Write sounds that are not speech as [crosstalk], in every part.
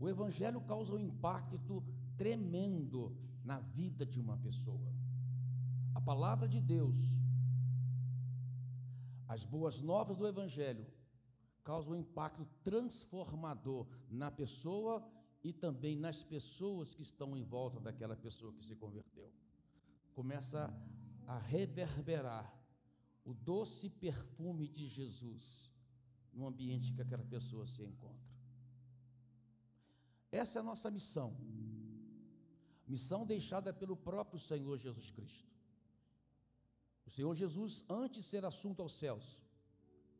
O Evangelho causa um impacto tremendo na vida de uma pessoa. A palavra de Deus, as boas novas do Evangelho, causam um impacto transformador na pessoa e também nas pessoas que estão em volta daquela pessoa que se converteu. Começa a reverberar o doce perfume de Jesus no ambiente que aquela pessoa se encontra. Essa é a nossa missão. Missão deixada pelo próprio Senhor Jesus Cristo. O Senhor Jesus, antes de ser assunto aos céus,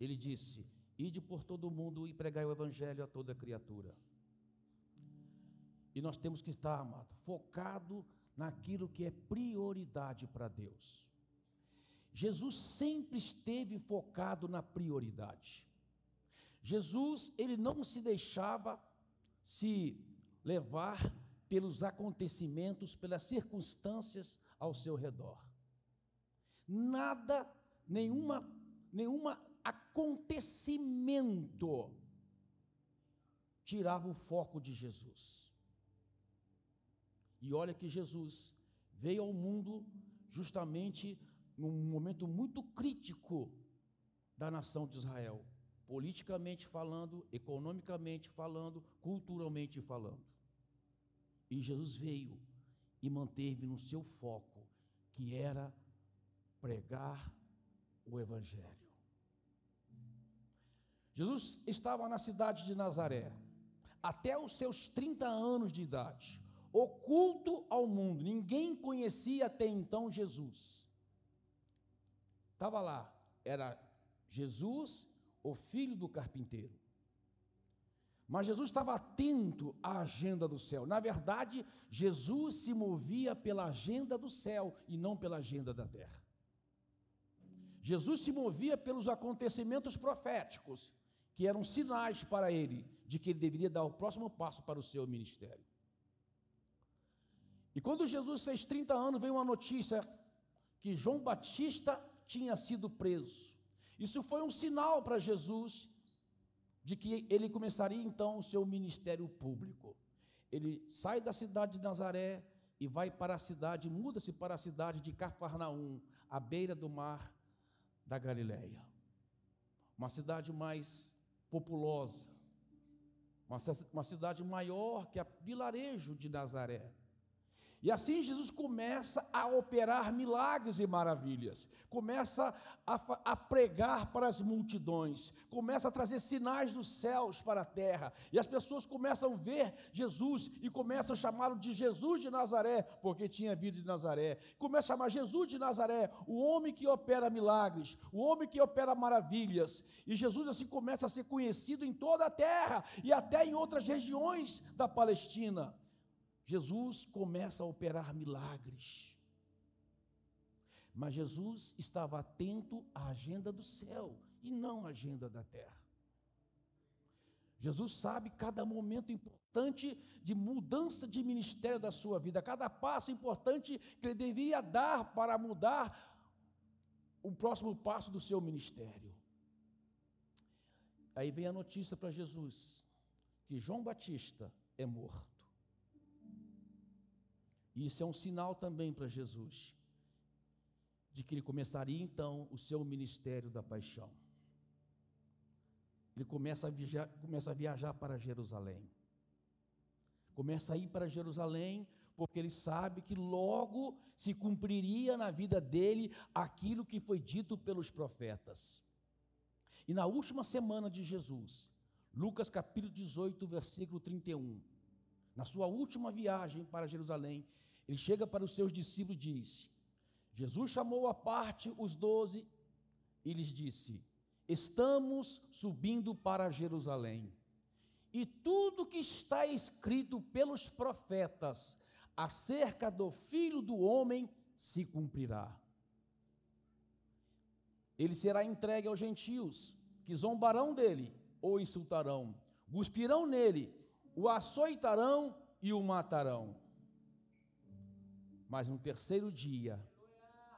ele disse: Ide por todo o mundo e pregai o evangelho a toda criatura. E nós temos que estar, amado, focado naquilo que é prioridade para Deus. Jesus sempre esteve focado na prioridade. Jesus, ele não se deixava se levar pelos acontecimentos, pelas circunstâncias ao seu redor. Nada, nenhuma, nenhuma acontecimento tirava o foco de Jesus. E olha que Jesus veio ao mundo justamente num momento muito crítico da nação de Israel politicamente falando, economicamente falando, culturalmente falando. E Jesus veio e manteve no seu foco, que era pregar o Evangelho. Jesus estava na cidade de Nazaré, até os seus 30 anos de idade, oculto ao mundo, ninguém conhecia até então Jesus. Estava lá, era Jesus o filho do carpinteiro. Mas Jesus estava atento à agenda do céu. Na verdade, Jesus se movia pela agenda do céu e não pela agenda da terra. Jesus se movia pelos acontecimentos proféticos, que eram sinais para ele de que ele deveria dar o próximo passo para o seu ministério. E quando Jesus fez 30 anos, veio uma notícia que João Batista tinha sido preso. Isso foi um sinal para Jesus de que ele começaria então o seu ministério público. Ele sai da cidade de Nazaré e vai para a cidade, muda-se para a cidade de Cafarnaum, à beira do mar da Galileia. Uma cidade mais populosa, uma cidade maior que a vilarejo de Nazaré. E assim Jesus começa a operar milagres e maravilhas, começa a, a, pregar para as multidões, começa a trazer sinais dos céus para a terra, e as pessoas começam a ver Jesus e começam a chamá-lo de Jesus de Nazaré, porque tinha vindo de Nazaré. Começa a chamar Jesus de Nazaré, o homem que opera milagres, o homem que opera maravilhas. E Jesus assim começa a ser conhecido em toda a terra e até em outras regiões da Palestina. Jesus começa a operar milagres. Mas Jesus estava atento à agenda do céu e não à agenda da terra. Jesus sabe cada momento importante de mudança de ministério da sua vida, cada passo importante que ele deveria dar para mudar o próximo passo do seu ministério. Aí vem a notícia para Jesus que João Batista é morto. E isso é um sinal também para Jesus, de que ele começaria então o seu ministério da paixão. Ele começa a viajar, começa a viajar para Jerusalém. Começa a ir para Jerusalém, porque ele sabe que logo se cumpriria na vida dele aquilo que foi dito pelos profetas. E na última semana de Jesus, Lucas capítulo 18, versículo 31, na sua última viagem para Jerusalém, ele chega para os seus discípulos e diz: Jesus chamou à parte os doze e lhes disse: Estamos subindo para Jerusalém, e tudo que está escrito pelos profetas acerca do filho do homem se cumprirá. Ele será entregue aos gentios, que zombarão dele ou insultarão, cuspirão nele, o açoitarão e o matarão mas no terceiro dia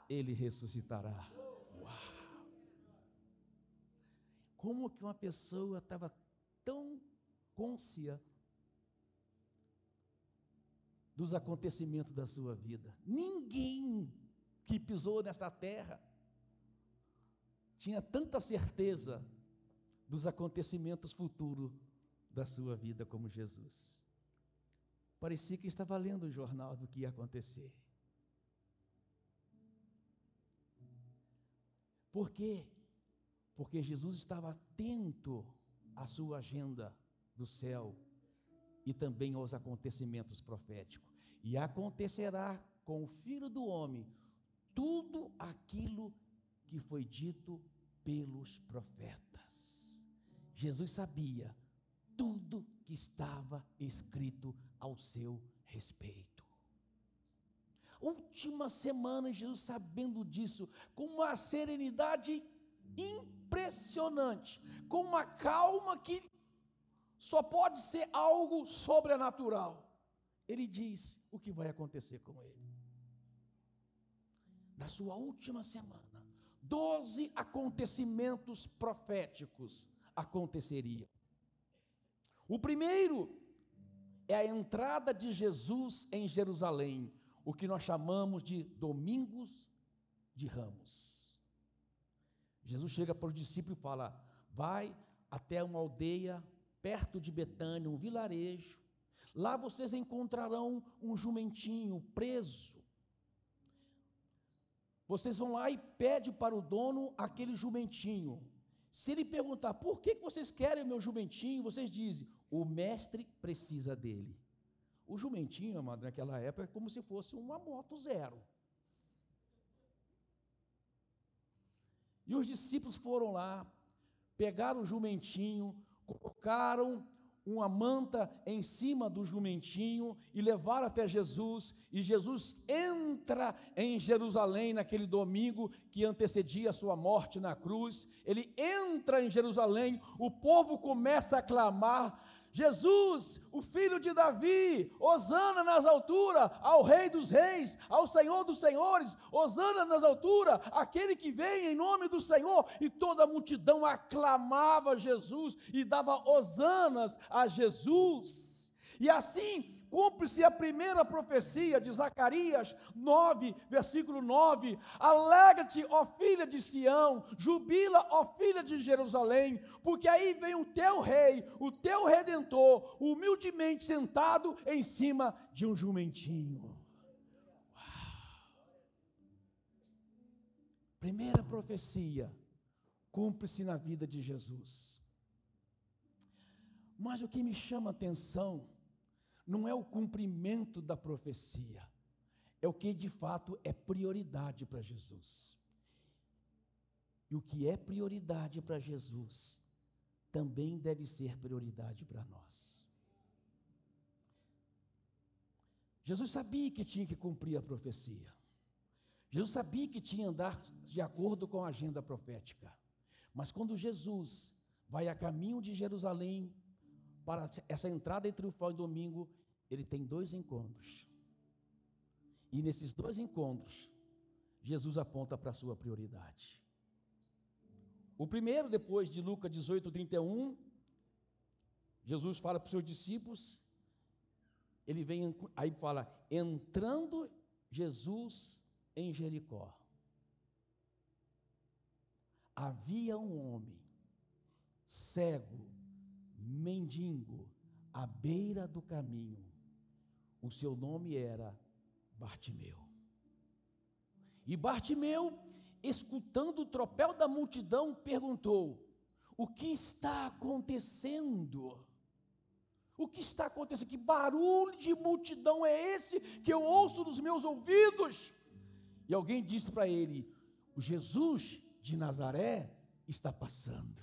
ele ressuscitará. Uau! Como que uma pessoa estava tão côncia dos acontecimentos da sua vida. Ninguém que pisou nesta terra tinha tanta certeza dos acontecimentos futuros da sua vida como Jesus. Parecia que estava lendo o jornal do que ia acontecer. Por quê? Porque Jesus estava atento à sua agenda do céu e também aos acontecimentos proféticos. E acontecerá com o filho do homem tudo aquilo que foi dito pelos profetas. Jesus sabia tudo que estava escrito ao seu respeito. Última semana, Jesus sabendo disso, com uma serenidade impressionante, com uma calma que só pode ser algo sobrenatural. Ele diz o que vai acontecer com ele. Na sua última semana, doze acontecimentos proféticos aconteceriam. O primeiro é a entrada de Jesus em Jerusalém, o que nós chamamos de Domingos de Ramos. Jesus chega para o discípulo e fala: Vai até uma aldeia perto de Betânia, um vilarejo. Lá vocês encontrarão um jumentinho preso. Vocês vão lá e pede para o dono aquele jumentinho. Se ele perguntar por que vocês querem o meu jumentinho, vocês dizem: o mestre precisa dele. O jumentinho, amado, naquela época, é como se fosse uma moto zero. E os discípulos foram lá, pegaram o jumentinho, colocaram uma manta em cima do jumentinho e levaram até Jesus, e Jesus entra em Jerusalém naquele domingo que antecedia a sua morte na cruz. Ele entra em Jerusalém, o povo começa a clamar: Jesus, o filho de Davi, Osana nas alturas, ao Rei dos Reis, ao Senhor dos Senhores, Osana nas alturas, aquele que vem em nome do Senhor, e toda a multidão aclamava Jesus e dava Osanas a Jesus. E assim cumpre-se a primeira profecia de Zacarias 9, versículo 9: Alegra-te, ó filha de Sião, jubila, ó filha de Jerusalém, porque aí vem o teu rei, o teu redentor, humildemente sentado em cima de um jumentinho. Primeira profecia cumpre-se na vida de Jesus. Mas o que me chama a atenção não é o cumprimento da profecia, é o que de fato é prioridade para Jesus. E o que é prioridade para Jesus também deve ser prioridade para nós. Jesus sabia que tinha que cumprir a profecia. Jesus sabia que tinha que andar de acordo com a agenda profética. Mas quando Jesus vai a caminho de Jerusalém para essa entrada entre o e domingo, ele tem dois encontros. E nesses dois encontros, Jesus aponta para a sua prioridade. O primeiro, depois de Lucas 18, 31, Jesus fala para os seus discípulos, ele vem, aí fala, entrando Jesus em Jericó. Havia um homem, cego, mendigo, à beira do caminho. O seu nome era Bartimeu. E Bartimeu, escutando o tropel da multidão, perguntou: O que está acontecendo? O que está acontecendo? Que barulho de multidão é esse que eu ouço nos meus ouvidos? E alguém disse para ele: O Jesus de Nazaré está passando.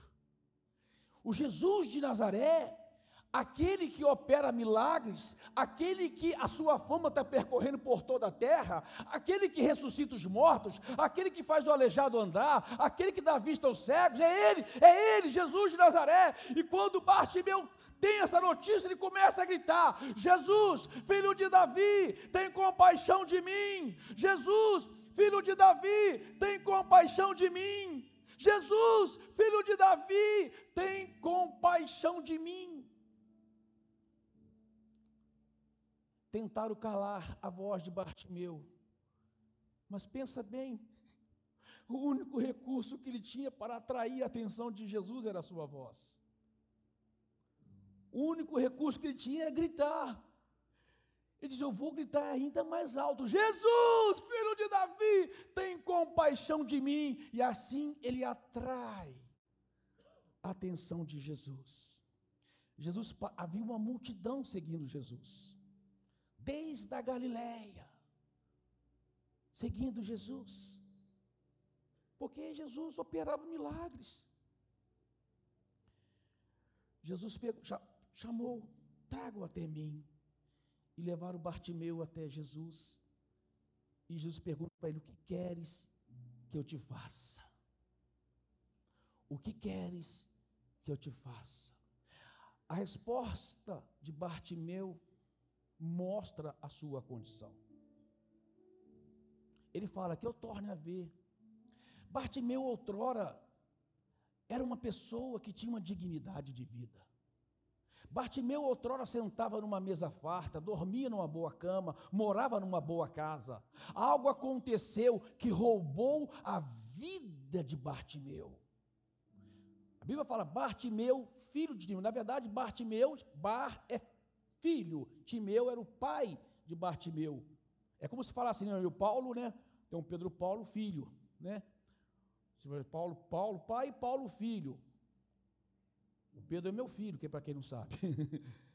O Jesus de Nazaré aquele que opera milagres, aquele que a sua fama está percorrendo por toda a terra, aquele que ressuscita os mortos, aquele que faz o aleijado andar, aquele que dá vista aos cegos, é ele, é ele, Jesus de Nazaré. E quando Bartimeu tem essa notícia, ele começa a gritar: Jesus, filho de Davi, tem compaixão de mim. Jesus, filho de Davi, tem compaixão de mim. Jesus, filho de Davi, tem compaixão de mim. Tentaram calar a voz de Bartimeu. Mas pensa bem, o único recurso que ele tinha para atrair a atenção de Jesus era a sua voz. O único recurso que ele tinha é gritar. Ele diz: Eu vou gritar ainda mais alto: Jesus, filho de Davi, tem compaixão de mim. E assim ele atrai a atenção de Jesus. Jesus havia uma multidão seguindo Jesus, desde a Galiléia, seguindo Jesus, porque Jesus operava milagres. Jesus chamou, trago até mim e levaram Bartimeu até Jesus. E Jesus pergunta para ele: O que queres que eu te faça? O que queres que eu te faça? A resposta de Bartimeu mostra a sua condição. Ele fala que eu torne a ver. Bartimeu, outrora, era uma pessoa que tinha uma dignidade de vida. Bartimeu outrora sentava numa mesa farta, dormia numa boa cama, morava numa boa casa. Algo aconteceu que roubou a vida de Bartimeu. A Bíblia fala Bartimeu, filho de Timeu. Na verdade, Bartimeu, Bar é filho, Timeu era o pai de Bartimeu. É como se falasse, né, o Paulo, né? Um Pedro Paulo, filho, né? Paulo, Paulo, pai, Paulo, filho. O Pedro é meu filho, que é para quem não sabe. [laughs]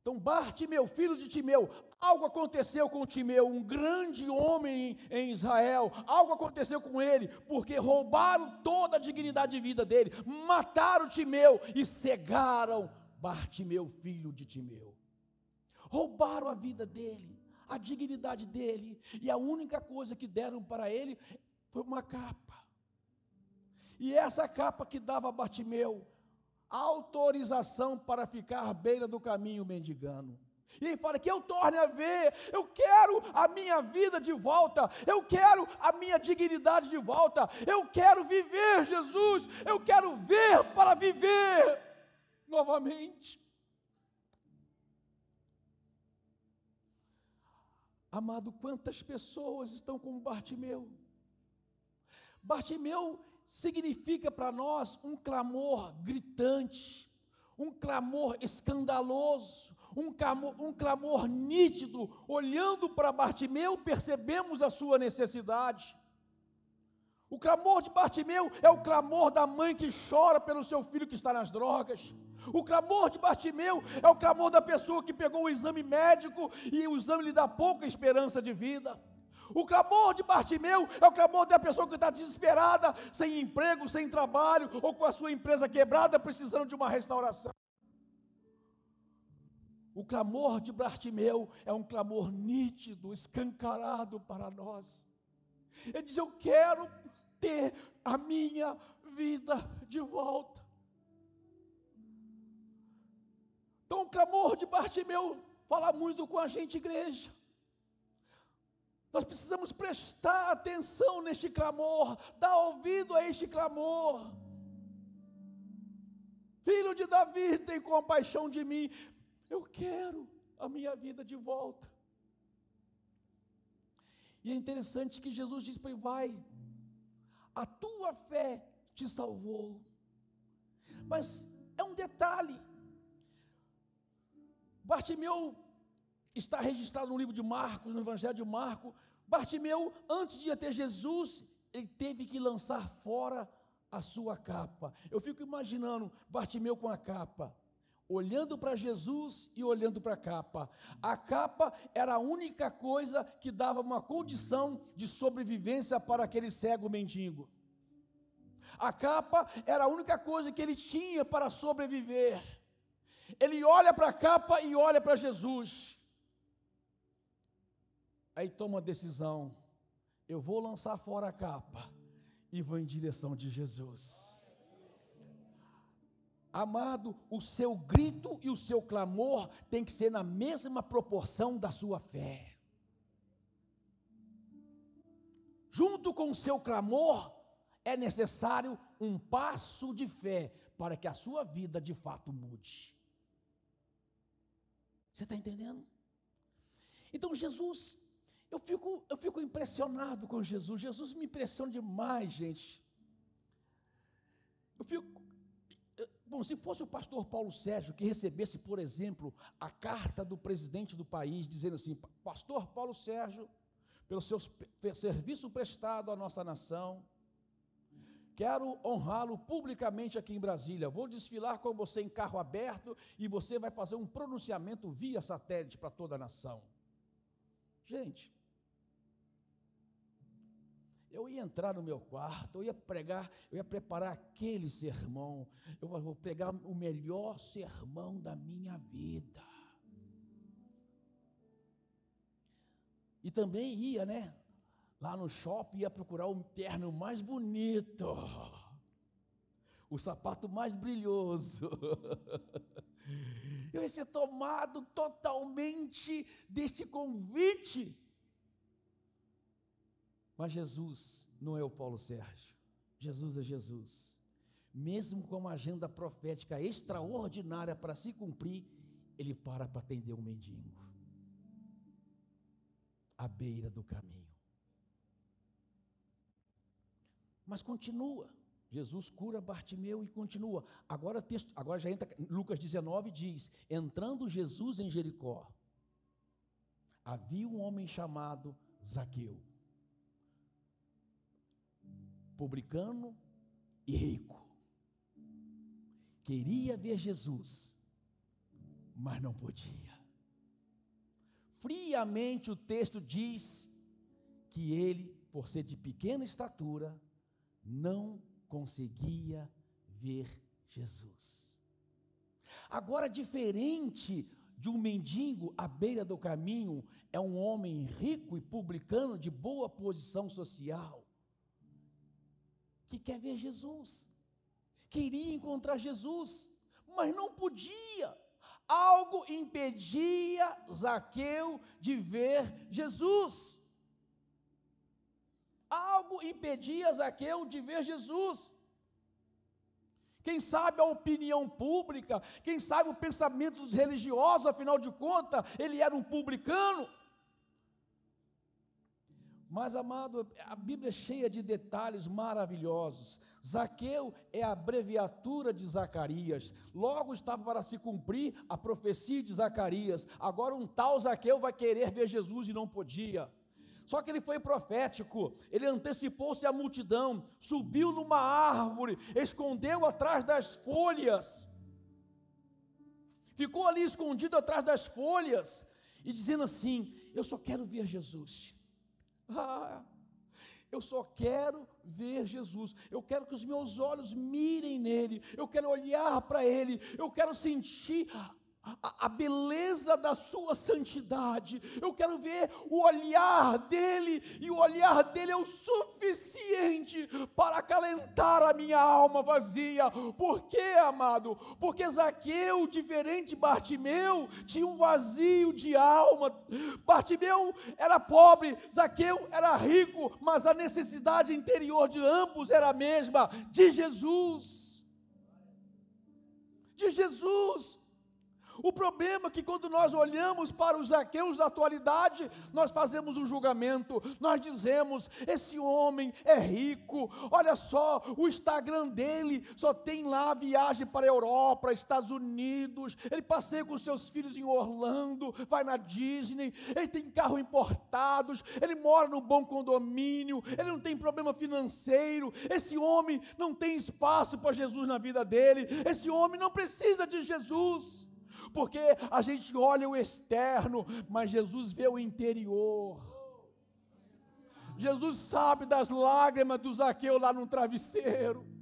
Então, Bartimeu, filho de Timeu, algo aconteceu com Timeu, um grande homem em Israel, algo aconteceu com ele, porque roubaram toda a dignidade de vida dele, mataram Timeu e cegaram Bartimeu, filho de Timeu. Roubaram a vida dele, a dignidade dele, e a única coisa que deram para ele foi uma capa. E essa capa que dava a Bartimeu autorização para ficar à beira do caminho mendigando. E ele fala que eu torne a ver, eu quero a minha vida de volta, eu quero a minha dignidade de volta, eu quero viver, Jesus, eu quero ver para viver novamente. Amado, quantas pessoas estão como Bartimeu? Bartimeu significa para nós um clamor gritante, um clamor escandaloso, um clamor, um clamor nítido. Olhando para Bartimeu, percebemos a sua necessidade. O clamor de Bartimeu é o clamor da mãe que chora pelo seu filho que está nas drogas. O clamor de Bartimeu é o clamor da pessoa que pegou o exame médico e o exame lhe dá pouca esperança de vida. O clamor de Bartimeu é o clamor da pessoa que está desesperada, sem emprego, sem trabalho, ou com a sua empresa quebrada, precisando de uma restauração. O clamor de Bartimeu é um clamor nítido, escancarado para nós. Ele diz: Eu quero ter a minha vida de volta. Então, o clamor de Bartimeu fala muito com a gente, igreja. Nós precisamos prestar atenção neste clamor, dar ouvido a este clamor. Filho de Davi, tem compaixão de mim. Eu quero a minha vida de volta. E é interessante que Jesus diz para ele: vai, a tua fé te salvou. Mas é um detalhe. Bartimeu está registrado no livro de Marcos, no Evangelho de Marcos. Bartimeu, antes de ter Jesus, ele teve que lançar fora a sua capa. Eu fico imaginando Bartimeu com a capa, olhando para Jesus e olhando para a capa. A capa era a única coisa que dava uma condição de sobrevivência para aquele cego mendigo. A capa era a única coisa que ele tinha para sobreviver. Ele olha para a capa e olha para Jesus. Aí toma a decisão: eu vou lançar fora a capa e vou em direção de Jesus. Amado, o seu grito e o seu clamor tem que ser na mesma proporção da sua fé. Junto com o seu clamor, é necessário um passo de fé para que a sua vida de fato mude. Você está entendendo? Então Jesus, eu fico, eu fico impressionado com Jesus. Jesus me impressiona demais, gente. Eu fico. Bom, se fosse o pastor Paulo Sérgio que recebesse, por exemplo, a carta do presidente do país, dizendo assim: Pastor Paulo Sérgio, pelo seu serviço prestado à nossa nação, quero honrá-lo publicamente aqui em Brasília. Vou desfilar com você em carro aberto e você vai fazer um pronunciamento via satélite para toda a nação. Gente, eu ia entrar no meu quarto, eu ia pregar, eu ia preparar aquele sermão, eu vou pegar o melhor sermão da minha vida. E também ia, né? Lá no shopping ia procurar o terno mais bonito, o sapato mais brilhoso. Eu ia ser tomado totalmente deste convite. Mas Jesus não é o Paulo Sérgio. Jesus é Jesus. Mesmo com uma agenda profética extraordinária para se cumprir, ele para para atender um mendigo. À beira do caminho. Mas continua. Jesus cura Bartimeu e continua. Agora texto, agora já entra Lucas 19 diz: entrando Jesus em Jericó, havia um homem chamado Zaqueu, publicano e rico. Queria ver Jesus, mas não podia. Friamente o texto diz que ele, por ser de pequena estatura, não conseguia ver Jesus. Agora, diferente de um mendigo à beira do caminho, é um homem rico e publicano de boa posição social, que quer ver Jesus, queria encontrar Jesus, mas não podia. Algo impedia Zaqueu de ver Jesus. Algo impedia Zaqueu de ver Jesus. Quem sabe a opinião pública, quem sabe o pensamento dos religiosos, afinal de contas, ele era um publicano. Mas, amado, a Bíblia é cheia de detalhes maravilhosos. Zaqueu é a abreviatura de Zacarias. Logo estava para se cumprir a profecia de Zacarias. Agora, um tal Zaqueu vai querer ver Jesus e não podia. Só que ele foi profético, ele antecipou-se à multidão, subiu numa árvore, escondeu atrás das folhas, ficou ali escondido atrás das folhas, e dizendo assim: Eu só quero ver Jesus. [laughs] Ah, eu só quero ver Jesus. Eu quero que os meus olhos mirem nele. Eu quero olhar para ele. Eu quero sentir a, a beleza da sua santidade. Eu quero ver o olhar dele, e o olhar dele é o suficiente para acalentar a minha alma vazia. Por quê, amado? Porque Zaqueu, diferente de Bartimeu, tinha um vazio de alma. Bartimeu era pobre, Zaqueu era rico, mas a necessidade interior de ambos era a mesma, de Jesus. De Jesus. O problema é que quando nós olhamos para os Zaqueus da atualidade, nós fazemos um julgamento, nós dizemos: esse homem é rico, olha só, o Instagram dele só tem lá viagem para a Europa, Estados Unidos, ele passeia com seus filhos em Orlando, vai na Disney, ele tem carro importados, ele mora num bom condomínio, ele não tem problema financeiro, esse homem não tem espaço para Jesus na vida dele, esse homem não precisa de Jesus porque a gente olha o externo, mas Jesus vê o interior. Jesus sabe das lágrimas do Zaqueu lá no travesseiro.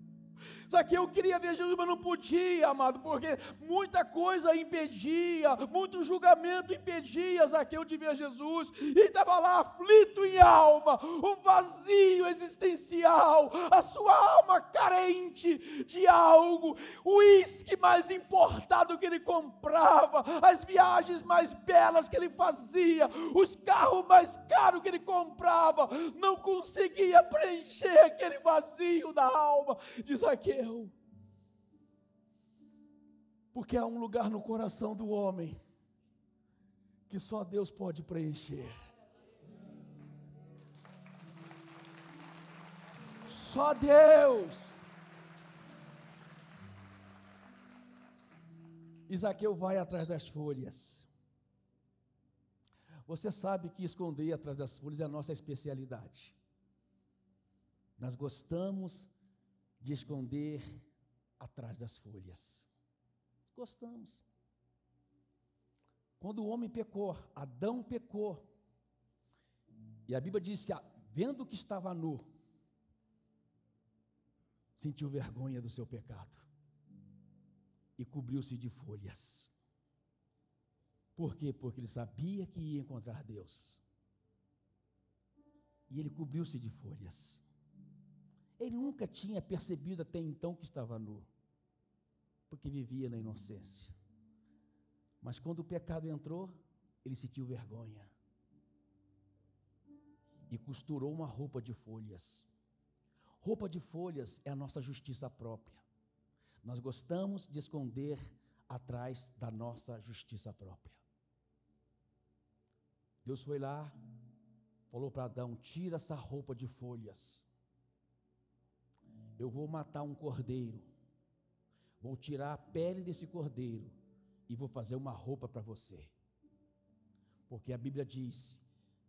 Zaqueu queria ver Jesus, mas não podia, amado, porque muita coisa impedia, muito julgamento impedia Zaqueu de ver Jesus. E estava lá aflito em alma, um vazio existencial, a sua alma carente de algo, o uísque mais importado que ele comprava, as viagens mais belas que ele fazia, os carros mais caros que ele comprava, não conseguia preencher aquele vazio da alma de Zaqueu. Porque há um lugar no coração do homem que só Deus pode preencher. Só Deus. Isaqueu vai atrás das folhas. Você sabe que esconder atrás das folhas é a nossa especialidade. Nós gostamos de esconder atrás das folhas. Gostamos. Quando o homem pecou, Adão pecou, e a Bíblia diz que, vendo que estava nu, sentiu vergonha do seu pecado e cobriu-se de folhas. Por quê? Porque ele sabia que ia encontrar Deus. E ele cobriu-se de folhas. Ele nunca tinha percebido até então que estava nu, porque vivia na inocência. Mas quando o pecado entrou, ele sentiu vergonha e costurou uma roupa de folhas. Roupa de folhas é a nossa justiça própria. Nós gostamos de esconder atrás da nossa justiça própria. Deus foi lá, falou para Adão: tira essa roupa de folhas. Eu vou matar um cordeiro, vou tirar a pele desse cordeiro e vou fazer uma roupa para você. Porque a Bíblia diz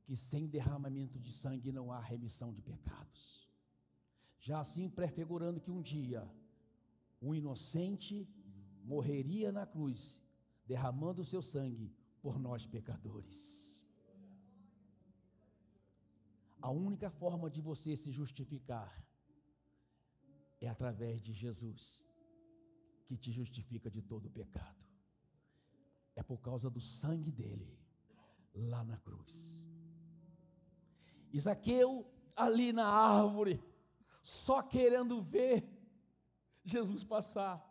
que sem derramamento de sangue não há remissão de pecados. Já assim prefigurando que um dia o inocente morreria na cruz, derramando o seu sangue por nós pecadores. A única forma de você se justificar é através de Jesus, que te justifica de todo o pecado. É por causa do sangue dele, lá na cruz. Isaqueu, ali na árvore, só querendo ver Jesus passar.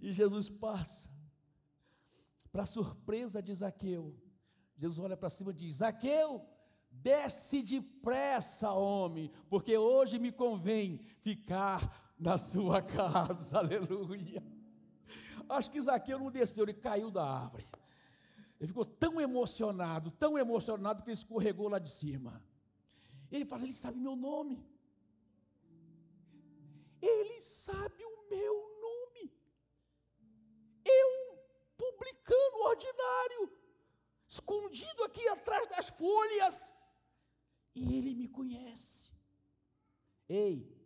E Jesus passa. Para surpresa de Zaqueu, Jesus olha para cima e diz: Zaqueu, desce depressa, homem, porque hoje me convém ficar na sua [laughs] casa. Aleluia. Acho que Zaqueu não desceu, ele caiu da árvore. Ele ficou tão emocionado, tão emocionado que ele escorregou lá de cima. Ele fala: Ele sabe meu nome. Ele sabe o meu nome. Eu, publicano ordinário, escondido aqui atrás das folhas, e ele me conhece. Ei,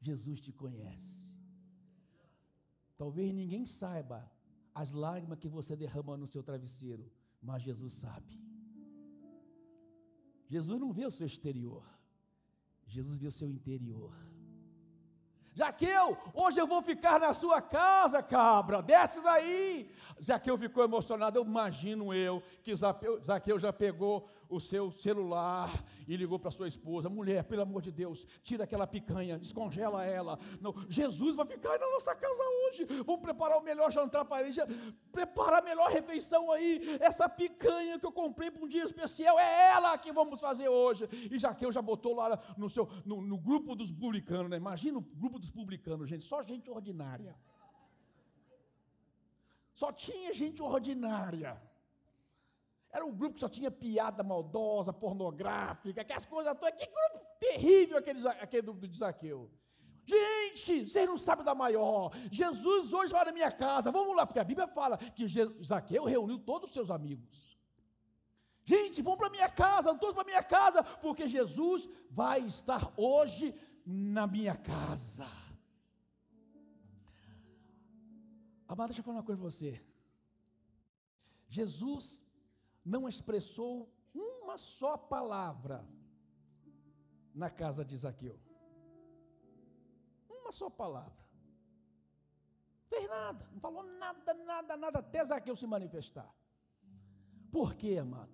Jesus te conhece. Talvez ninguém saiba as lágrimas que você derrama no seu travesseiro, mas Jesus sabe. Jesus não vê o seu exterior, Jesus vê o seu interior. Zaqueu, hoje eu vou ficar na sua casa, cabra, desce daí. Zaqueu ficou emocionado, eu imagino eu, que Zaqueu já pegou o seu celular e ligou para sua esposa, mulher, pelo amor de Deus, tira aquela picanha, descongela ela. Não, Jesus vai ficar na nossa casa hoje, vamos preparar o melhor jantar para ele, prepara a melhor refeição aí, essa picanha que eu comprei para um dia especial, é ela que vamos fazer hoje. E Zaqueu já botou lá no, seu, no, no grupo dos publicanos, né? imagina o grupo dos publicanos, gente, só gente ordinária. Só tinha gente ordinária. Era um grupo que só tinha piada maldosa, pornográfica, aquelas coisas todas. Que grupo terrível aquele, aquele do, do Zaqueu. Gente, vocês não sabem da maior. Jesus hoje vai na minha casa. Vamos lá, porque a Bíblia fala que Zaqueu reuniu todos os seus amigos. Gente, vão para minha casa, todos para minha casa, porque Jesus vai estar hoje na minha casa. Amada, deixa eu falar uma coisa para você. Jesus não expressou uma só palavra na casa de Zaqueu. Uma só palavra. Fez nada, não falou nada, nada, nada, até Zaqueu se manifestar. Por quê, amado?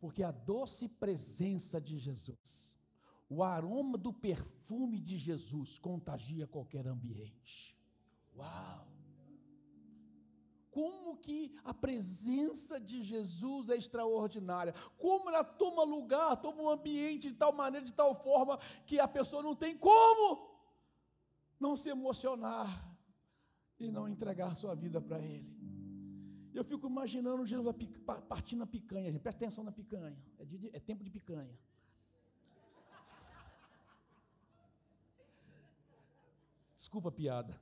Porque a doce presença de Jesus, o aroma do perfume de Jesus contagia qualquer ambiente. Uau! como que a presença de Jesus é extraordinária, como ela toma lugar, toma um ambiente de tal maneira, de tal forma, que a pessoa não tem como não se emocionar e não entregar sua vida para Ele. Eu fico imaginando Jesus partindo a picanha, gente. Presta atenção na picanha. É, de, é tempo de picanha. Desculpa a piada.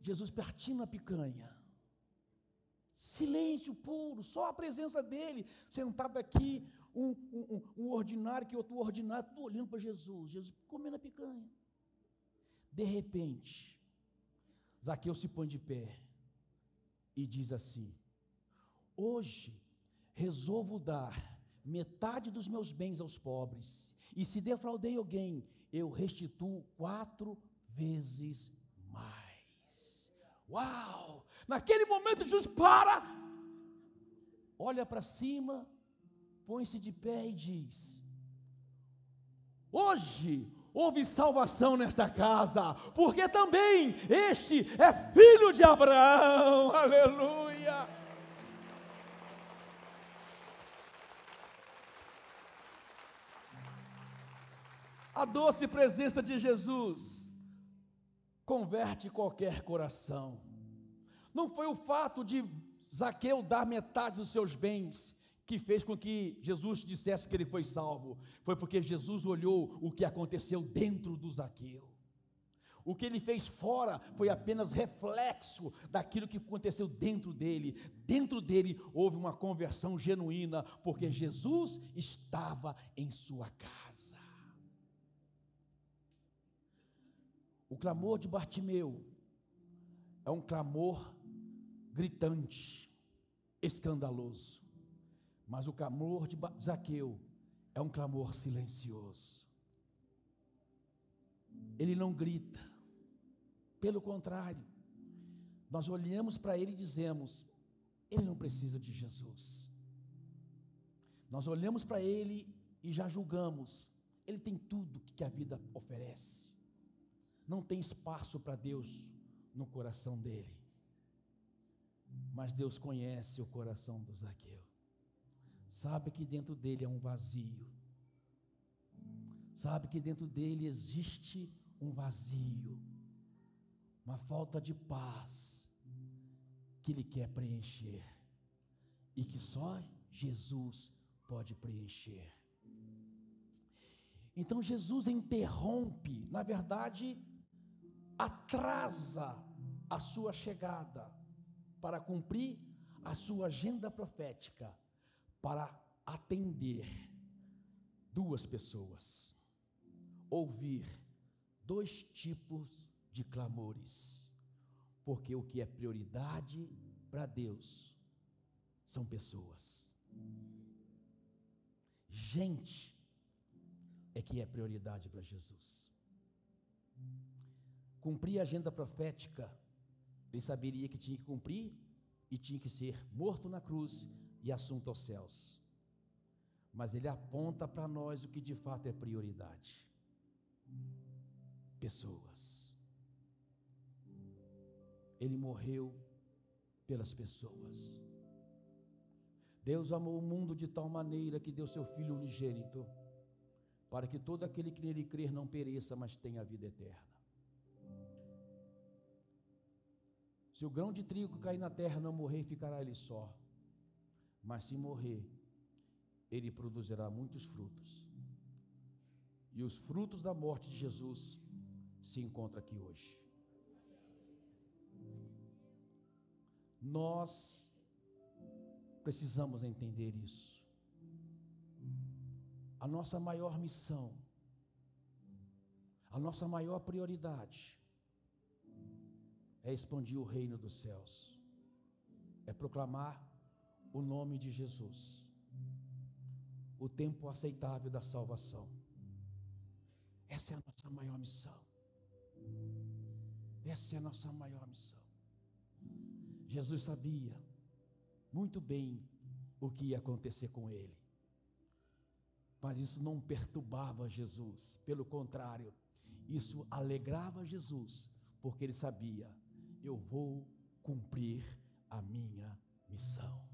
Jesus partindo a picanha. Silêncio puro, só a presença dele, sentado aqui, um, um, um ordinário que outro ordinário, tudo olhando para Jesus, Jesus comendo a picanha. De repente, Zaqueu se põe de pé e diz assim: Hoje resolvo dar metade dos meus bens aos pobres, e se defraudei alguém, eu restituo quatro vezes mais. Uau! Naquele momento, Jesus para, olha para cima, põe-se de pé e diz: Hoje houve salvação nesta casa, porque também este é filho de Abraão. [laughs] Aleluia! A doce presença de Jesus converte qualquer coração. Não foi o fato de Zaqueu dar metade dos seus bens que fez com que Jesus dissesse que ele foi salvo. Foi porque Jesus olhou o que aconteceu dentro do Zaqueu. O que ele fez fora foi apenas reflexo daquilo que aconteceu dentro dele. Dentro dele houve uma conversão genuína, porque Jesus estava em sua casa. O clamor de Bartimeu é um clamor gritante, escandaloso. Mas o clamor de Zaqueu é um clamor silencioso. Ele não grita. Pelo contrário, nós olhamos para ele e dizemos: ele não precisa de Jesus. Nós olhamos para ele e já julgamos: ele tem tudo que a vida oferece não tem espaço para Deus no coração dele. Mas Deus conhece o coração do Zaqueu. Sabe que dentro dele é um vazio. Sabe que dentro dele existe um vazio, uma falta de paz que ele quer preencher e que só Jesus pode preencher. Então Jesus interrompe, na verdade, atrasa a sua chegada para cumprir a sua agenda profética, para atender duas pessoas, ouvir dois tipos de clamores, porque o que é prioridade para Deus são pessoas. Gente é que é prioridade para Jesus cumprir a agenda profética, ele saberia que tinha que cumprir e tinha que ser morto na cruz e assunto aos céus. Mas ele aponta para nós o que de fato é prioridade: pessoas. Ele morreu pelas pessoas. Deus amou o mundo de tal maneira que deu seu Filho unigênito, para que todo aquele que nele crer não pereça, mas tenha a vida eterna. Se o grão de trigo cair na terra, não morrer, ficará ele só. Mas se morrer, ele produzirá muitos frutos. E os frutos da morte de Jesus se encontram aqui hoje. Nós precisamos entender isso. A nossa maior missão, a nossa maior prioridade é expandir o reino dos céus, é proclamar o nome de Jesus, o tempo aceitável da salvação. Essa é a nossa maior missão. Essa é a nossa maior missão. Jesus sabia muito bem o que ia acontecer com ele. Mas isso não perturbava Jesus, pelo contrário, isso alegrava Jesus, porque ele sabia eu vou cumprir a minha missão.